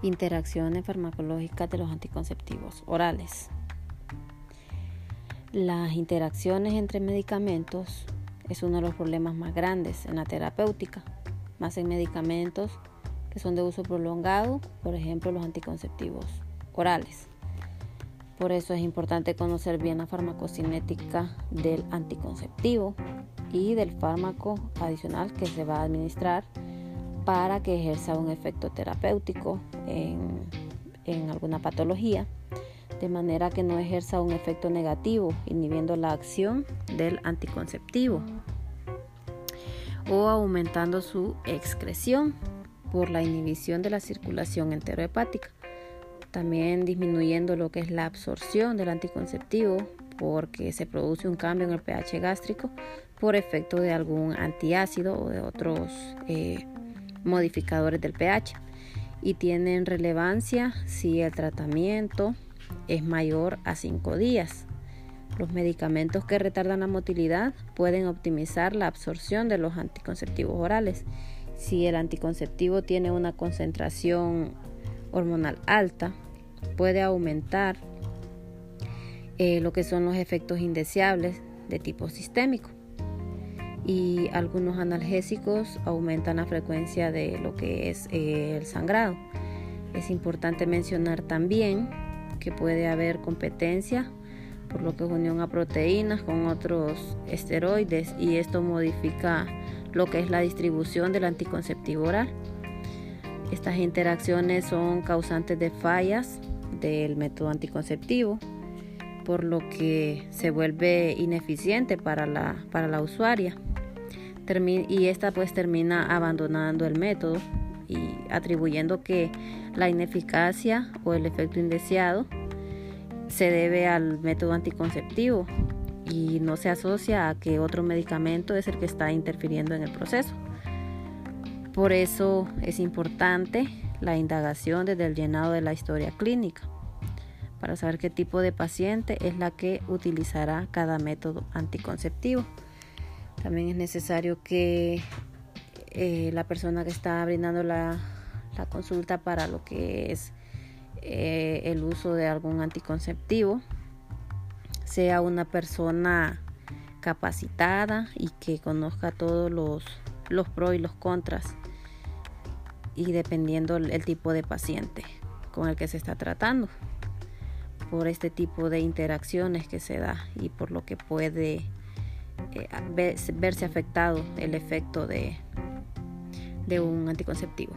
Interacciones farmacológicas de los anticonceptivos orales. Las interacciones entre medicamentos es uno de los problemas más grandes en la terapéutica, más en medicamentos que son de uso prolongado, por ejemplo los anticonceptivos orales. Por eso es importante conocer bien la farmacocinética del anticonceptivo y del fármaco adicional que se va a administrar para que ejerza un efecto terapéutico en, alguna patología, de manera que no ejerza un efecto negativo, inhibiendo la acción del anticonceptivo o aumentando su excreción por la inhibición de la circulación enterohepática. También disminuyendo lo que es la absorción del anticonceptivo porque se produce un cambio en el pH gástrico por efecto de algún antiácido o de otros eh, modificadores del pH y tienen relevancia si el tratamiento es mayor a 5 días. Los medicamentos que retardan la motilidad pueden optimizar la absorción de los anticonceptivos orales. Si el anticonceptivo tiene una concentración hormonal alta, puede aumentar eh, lo que son los efectos indeseables de tipo sistémico y algunos analgésicos aumentan la frecuencia de lo que es eh, el sangrado. Es importante mencionar también que puede haber competencia por lo que es unión a proteínas con otros esteroides y esto modifica lo que es la distribución del anticonceptivo oral. Estas interacciones son causantes de fallas del método anticonceptivo, por lo que se vuelve ineficiente para la, para la usuaria y esta pues termina abandonando el método y atribuyendo que la ineficacia o el efecto indeseado se debe al método anticonceptivo y no se asocia a que otro medicamento es el que está interfiriendo en el proceso. Por eso es importante la indagación desde el llenado de la historia clínica para saber qué tipo de paciente es la que utilizará cada método anticonceptivo. También es necesario que eh, la persona que está brindando la, consulta para lo que es eh, el uso de algún anticonceptivo sea una persona capacitada y que conozca todos los, los pros y los contras y dependiendo el tipo de paciente con el que se está tratando por este tipo de interacciones que se da y por lo que puede verse afectado el efecto de, de un anticonceptivo.